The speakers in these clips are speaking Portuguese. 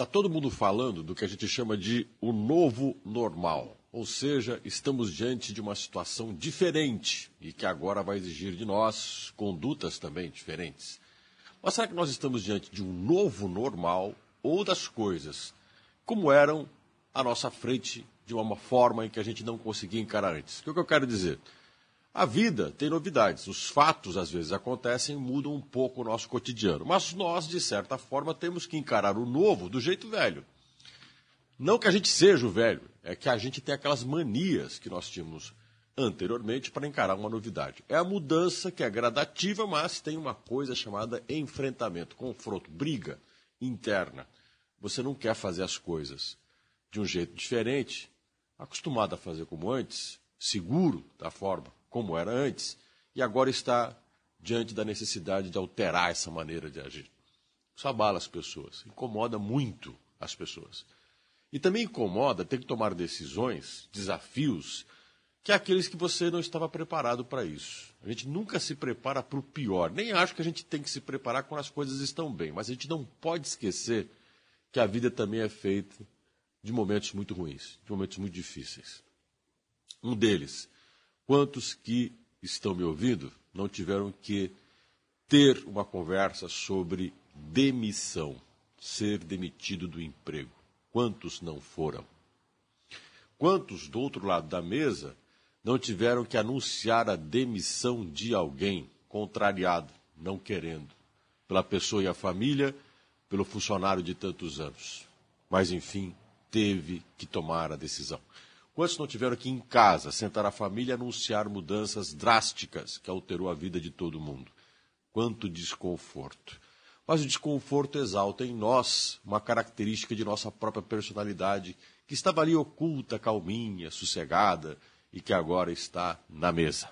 Está todo mundo falando do que a gente chama de o novo normal. Ou seja, estamos diante de uma situação diferente e que agora vai exigir de nós condutas também diferentes. Mas será que nós estamos diante de um novo normal ou das coisas como eram à nossa frente de uma forma em que a gente não conseguia encarar antes? O que, eu quero dizer? A vida tem novidades. Os fatos, às vezes, acontecem e mudam um pouco o nosso cotidiano. Mas nós, de certa forma, temos que encarar o novo do jeito velho. Não que a gente seja o velho, é que a gente tem aquelas manias que nós tínhamos anteriormente para encarar uma novidade. É a mudança que é gradativa, mas tem uma coisa chamada enfrentamento, confronto, briga interna. Você não quer fazer as coisas de um jeito diferente, acostumado a fazer como antes, seguro da forma como era antes, e agora está diante da necessidade de alterar essa maneira de agir. Isso abala as pessoas, incomoda muito as pessoas. E também incomoda ter que tomar decisões, desafios, que é aqueles que você não estava preparado para isso. A gente nunca se prepara para o pior. Nem acho que a gente tem que se preparar quando as coisas estão bem, mas a gente não pode esquecer que a vida também é feita de momentos muito ruins, de momentos muito difíceis. Um deles Quantos que estão me ouvindo não tiveram que ter uma conversa sobre demissão, ser demitido do emprego? Quantos não foram? Quantos do outro lado da mesa não tiveram que anunciar a demissão de alguém contrariado, não querendo, pela pessoa e a família, pelo funcionário de tantos anos? Mas, enfim, teve que tomar a decisão. Quantos não tiveram aqui em casa, sentar a família e anunciar mudanças drásticas que alterou a vida de todo mundo? Quanto desconforto. Mas o desconforto exalta em nós uma característica de nossa própria personalidade, que estava ali oculta, calminha, sossegada e que agora está na mesa.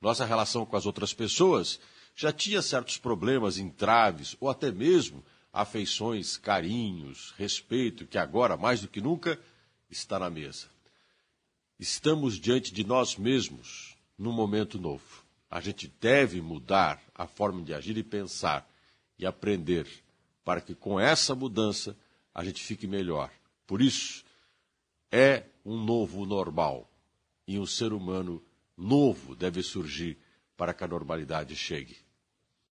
Nossa relação com as outras pessoas já tinha certos problemas, entraves ou até mesmo afeições, carinhos, respeito, que agora, mais do que nunca, está na mesa. Estamos diante de nós mesmos num momento novo. A gente deve mudar a forma de agir e pensar e aprender para que com essa mudança a gente fique melhor. Por isso, é um novo normal e um ser humano novo deve surgir para que a normalidade chegue.